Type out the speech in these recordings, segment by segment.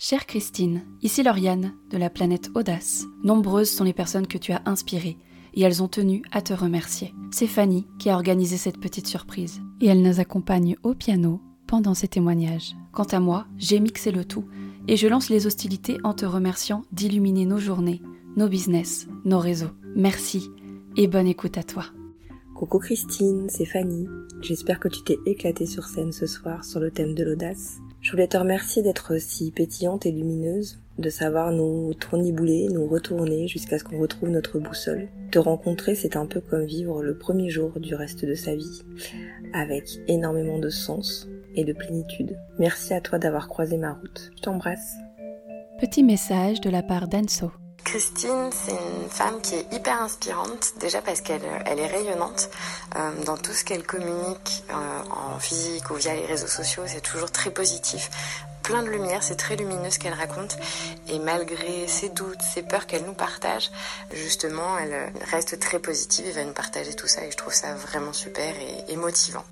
Chère Christine, ici Lauriane, de la planète Audace. Nombreuses sont les personnes que tu as inspirées, et elles ont tenu à te remercier. C'est Fanny qui a organisé cette petite surprise, et elle nous accompagne au piano pendant ces témoignages. Quant à moi, j'ai mixé le tout, et je lance les hostilités en te remerciant d'illuminer nos journées, nos business, nos réseaux. Merci, et bonne écoute à toi. Coucou Christine, c'est Fanny. J'espère que tu t'es éclatée sur scène ce soir sur le thème de l'audace. Je voulais te remercier d'être si pétillante et lumineuse, de savoir nous tournibouler, nous retourner jusqu'à ce qu'on retrouve notre boussole. Te rencontrer, c'est un peu comme vivre le premier jour du reste de sa vie, avec énormément de sens et de plénitude. Merci à toi d'avoir croisé ma route. Je t'embrasse. Petit message de la part d'Anso. Christine, c'est une femme qui est hyper inspirante, déjà parce qu'elle elle est rayonnante euh, dans tout ce qu'elle communique euh, en physique ou via les réseaux sociaux, c'est toujours très positif, plein de lumière, c'est très lumineux ce qu'elle raconte, et malgré ses doutes, ses peurs qu'elle nous partage, justement, elle reste très positive et va nous partager tout ça, et je trouve ça vraiment super et, et motivant.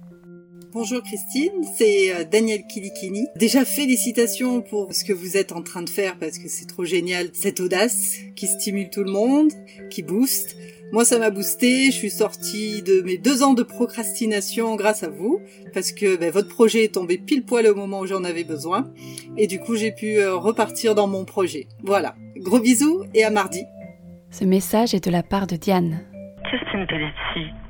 Bonjour Christine, c'est euh, Daniel Kilikini. Déjà félicitations pour ce que vous êtes en train de faire parce que c'est trop génial, cette audace qui stimule tout le monde, qui booste. Moi, ça m'a boosté. Je suis sortie de mes deux ans de procrastination grâce à vous, parce que ben, votre projet est tombé pile poil au moment où j'en avais besoin, et du coup, j'ai pu euh, repartir dans mon projet. Voilà. Gros bisous et à mardi. Ce message est de la part de Diane.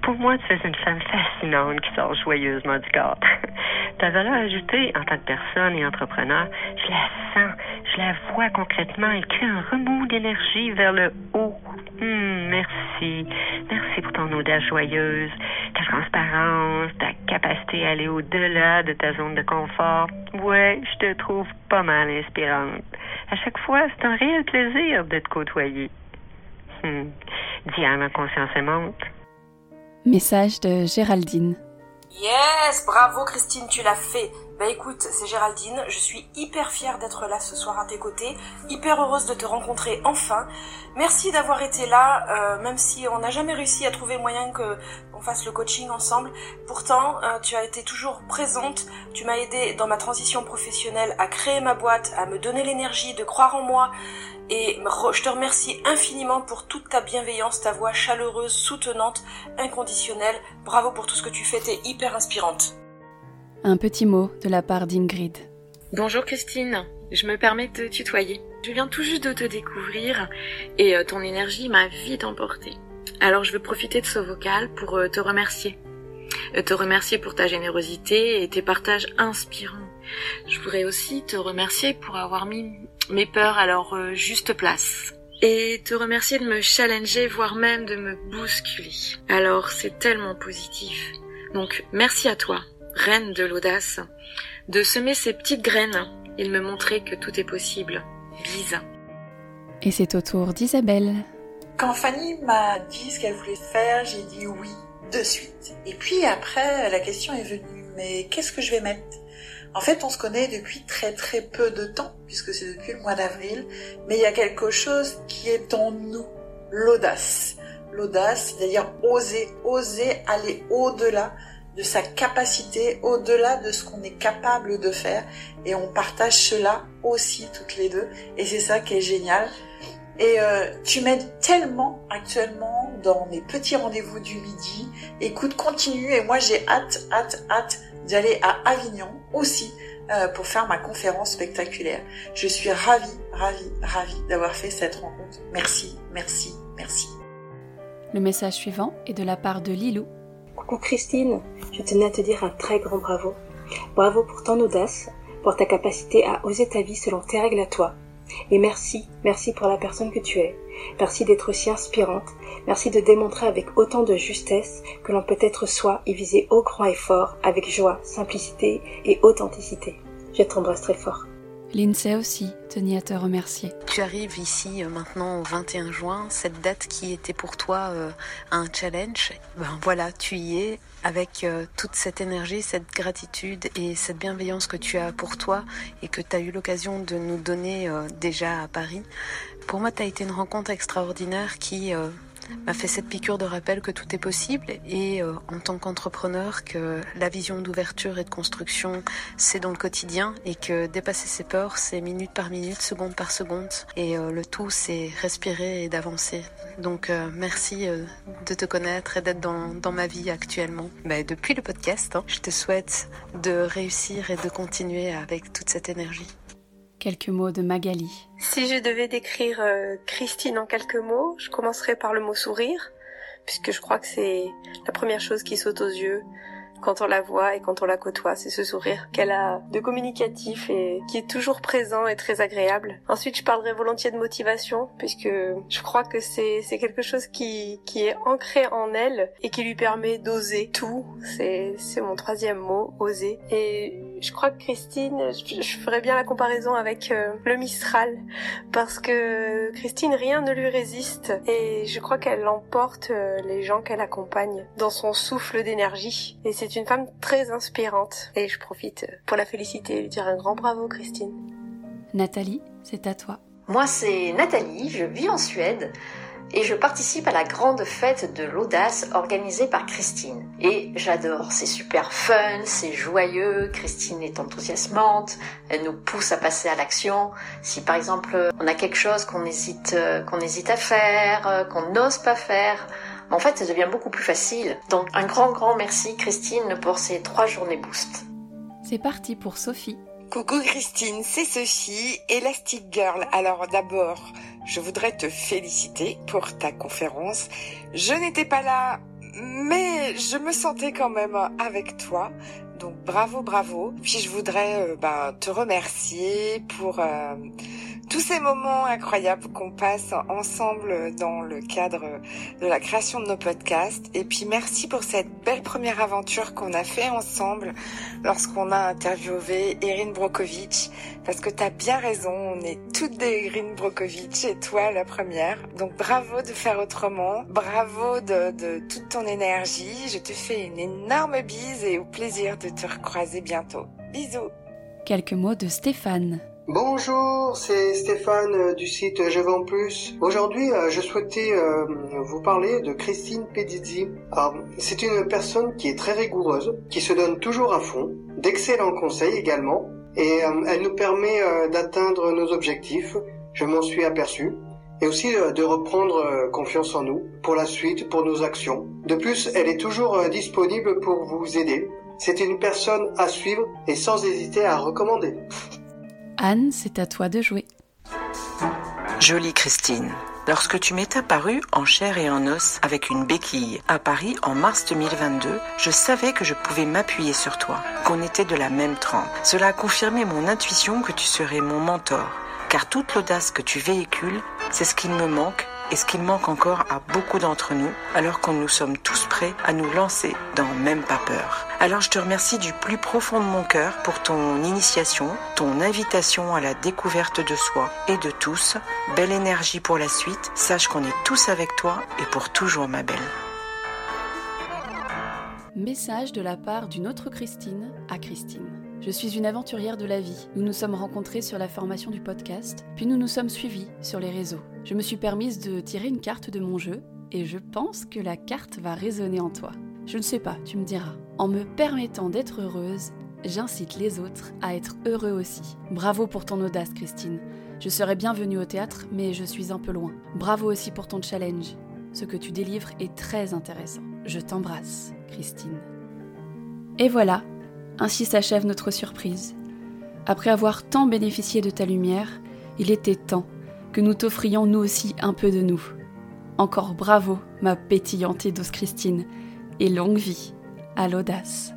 Pour moi, tu es une femme fascinante qui sort joyeusement du cadre. Ta valeur ajoutée en tant que personne et entrepreneur, je la sens, je la vois concrètement. Elle crée un remous d'énergie vers le haut. Hum, merci. Merci pour ton audace joyeuse, ta transparence, ta capacité à aller au-delà de ta zone de confort. Ouais, je te trouve pas mal inspirante. À chaque fois, c'est un réel plaisir de te côtoyer. Hum. Diane en conscience aimante. Message de Géraldine. Yes, bravo Christine, tu l'as fait. Bah écoute, c'est Géraldine, je suis hyper fière d'être là ce soir à tes côtés, hyper heureuse de te rencontrer enfin. Merci d'avoir été là, euh, même si on n'a jamais réussi à trouver moyen que on fasse le coaching ensemble. Pourtant, euh, tu as été toujours présente, tu m'as aidé dans ma transition professionnelle à créer ma boîte, à me donner l'énergie de croire en moi et je te remercie infiniment pour toute ta bienveillance, ta voix chaleureuse, soutenante, inconditionnelle. Bravo pour tout ce que tu fais, t'es hyper inspirante. Un petit mot de la part d'Ingrid. Bonjour Christine, je me permets de tutoyer. Je viens tout juste de te découvrir et euh, ton énergie m'a vite emportée. Alors je veux profiter de ce vocal pour euh, te remercier. Euh, te remercier pour ta générosité et tes partages inspirants. Je voudrais aussi te remercier pour avoir mis mes peurs à leur juste place. Et te remercier de me challenger, voire même de me bousculer. Alors c'est tellement positif. Donc merci à toi, reine de l'audace, de semer ces petites graines et de me montrer que tout est possible. Bise. Et c'est au tour d'Isabelle. Quand Fanny m'a dit ce qu'elle voulait faire, j'ai dit oui de suite. Et puis après, la question est venue, mais qu'est-ce que je vais mettre? En fait, on se connaît depuis très très peu de temps, puisque c'est depuis le mois d'avril, mais il y a quelque chose qui est en nous, l'audace. L'audace, c'est-à-dire oser, oser aller au-delà de sa capacité, au-delà de ce qu'on est capable de faire, et on partage cela aussi toutes les deux, et c'est ça qui est génial. Et euh, tu m'aides tellement actuellement dans mes petits rendez-vous du midi. Écoute, continue et moi j'ai hâte, hâte, hâte d'aller à Avignon aussi euh, pour faire ma conférence spectaculaire. Je suis ravie, ravie, ravie d'avoir fait cette rencontre. Merci, merci, merci. Le message suivant est de la part de Lilou. Coucou Christine, je tenais à te dire un très grand bravo. Bravo pour ton audace, pour ta capacité à oser ta vie selon tes règles à toi. Et merci, merci pour la personne que tu es. Merci d'être aussi inspirante. Merci de démontrer avec autant de justesse que l'on peut être soi et viser haut, grand et fort avec joie, simplicité et authenticité. Je t'embrasse très fort. Lindsay aussi tenait à te remercier. Tu arrives ici euh, maintenant au 21 juin, cette date qui était pour toi euh, un challenge. Ben voilà, tu y es avec euh, toute cette énergie, cette gratitude et cette bienveillance que tu as pour toi et que tu as eu l'occasion de nous donner déjà à Paris. Pour moi, tu as été une rencontre extraordinaire qui m'a fait cette piqûre de rappel que tout est possible et euh, en tant qu'entrepreneur que la vision d'ouverture et de construction c'est dans le quotidien et que dépasser ses peurs c'est minute par minute, seconde par seconde et euh, le tout c'est respirer et d'avancer. Donc euh, merci de te connaître et d'être dans, dans, ma vie actuellement. Bah, depuis le podcast, hein, je te souhaite de réussir et de continuer avec toute cette énergie. Quelques mots de Magali. Si je devais décrire euh, Christine en quelques mots, je commencerais par le mot sourire, puisque je crois que c'est la première chose qui saute aux yeux quand on la voit et quand on la côtoie, c'est ce sourire qu'elle a de communicatif et qui est toujours présent et très agréable. Ensuite, je parlerai volontiers de motivation puisque je crois que c'est quelque chose qui qui est ancré en elle et qui lui permet d'oser tout. C'est c'est mon troisième mot, oser. Et je crois que Christine, je, ferais bien la comparaison avec euh, le Mistral. Parce que Christine rien ne lui résiste. Et je crois qu'elle emporte euh, les gens qu'elle accompagne dans son souffle d'énergie. Et c'est c'est une femme très inspirante. Et je profite pour la féliciter et lui dire un grand bravo Christine. Nathalie, c'est à toi. Moi c'est Nathalie, je vis en Suède et je participe à la grande fête de l'audace organisée par Christine. Et j'adore, c'est super fun, c'est joyeux, Christine est enthousiasmante, elle nous pousse à passer à l'action. Si par exemple on a quelque chose qu'on hésite, qu'on hésite à faire, qu'on n'ose pas faire, en fait, ça devient beaucoup plus facile. Donc, un grand, grand merci, Christine, pour ces trois journées boost. C'est parti pour Sophie. Coucou Christine, c'est Sophie, Elastic Girl. Alors d'abord, je voudrais te féliciter pour ta conférence. Je n'étais pas là, mais je me sentais quand même avec toi. Donc bravo, bravo. Puis je voudrais euh, ben, te remercier pour euh, tous ces moments incroyables qu'on passe ensemble dans le cadre de la création de nos podcasts. Et puis merci pour cette belle première aventure qu'on a fait ensemble lorsqu'on a interviewé Erin Brokovich. Parce que t'as bien raison, on est toutes des Erin Brokovich et toi la première. Donc bravo de faire autrement. Bravo de, de toute ton énergie. Je te fais une énorme bise et au plaisir de te recroiser bientôt. Bisous. Quelques mots de Stéphane. Bonjour, c'est Stéphane euh, du site Je vends plus. Aujourd'hui, euh, je souhaitais euh, vous parler de Christine Pedizzi. C'est une personne qui est très rigoureuse, qui se donne toujours à fond, d'excellents conseils également, et elle nous permet d'atteindre nos objectifs. Je m'en suis aperçu. Et aussi de reprendre confiance en nous pour la suite, pour nos actions. De plus, elle est toujours disponible pour vous aider. C'est une personne à suivre et sans hésiter à recommander. Anne, c'est à toi de jouer. Jolie Christine. Lorsque tu m'es apparue en chair et en os avec une béquille à Paris en mars 2022, je savais que je pouvais m'appuyer sur toi, qu'on était de la même trempe. Cela a confirmé mon intuition que tu serais mon mentor, car toute l'audace que tu véhicules, c'est ce qu'il me manque et ce qu'il manque encore à beaucoup d'entre nous, alors que nous sommes tous prêts à nous lancer dans Même pas peur. Alors je te remercie du plus profond de mon cœur pour ton initiation, ton invitation à la découverte de soi et de tous. Belle énergie pour la suite, sache qu'on est tous avec toi et pour toujours ma belle. Message de la part d'une autre Christine à Christine. Je suis une aventurière de la vie. Nous nous sommes rencontrés sur la formation du podcast, puis nous nous sommes suivis sur les réseaux. Je me suis permise de tirer une carte de mon jeu, et je pense que la carte va résonner en toi. Je ne sais pas, tu me diras. En me permettant d'être heureuse, j'incite les autres à être heureux aussi. Bravo pour ton audace, Christine. Je serais bienvenue au théâtre, mais je suis un peu loin. Bravo aussi pour ton challenge. Ce que tu délivres est très intéressant. Je t'embrasse, Christine. Et voilà, ainsi s'achève notre surprise. Après avoir tant bénéficié de ta lumière, il était temps que nous t'offrions nous aussi un peu de nous. Encore bravo, ma pétillante douce Christine, et longue vie à l'audace.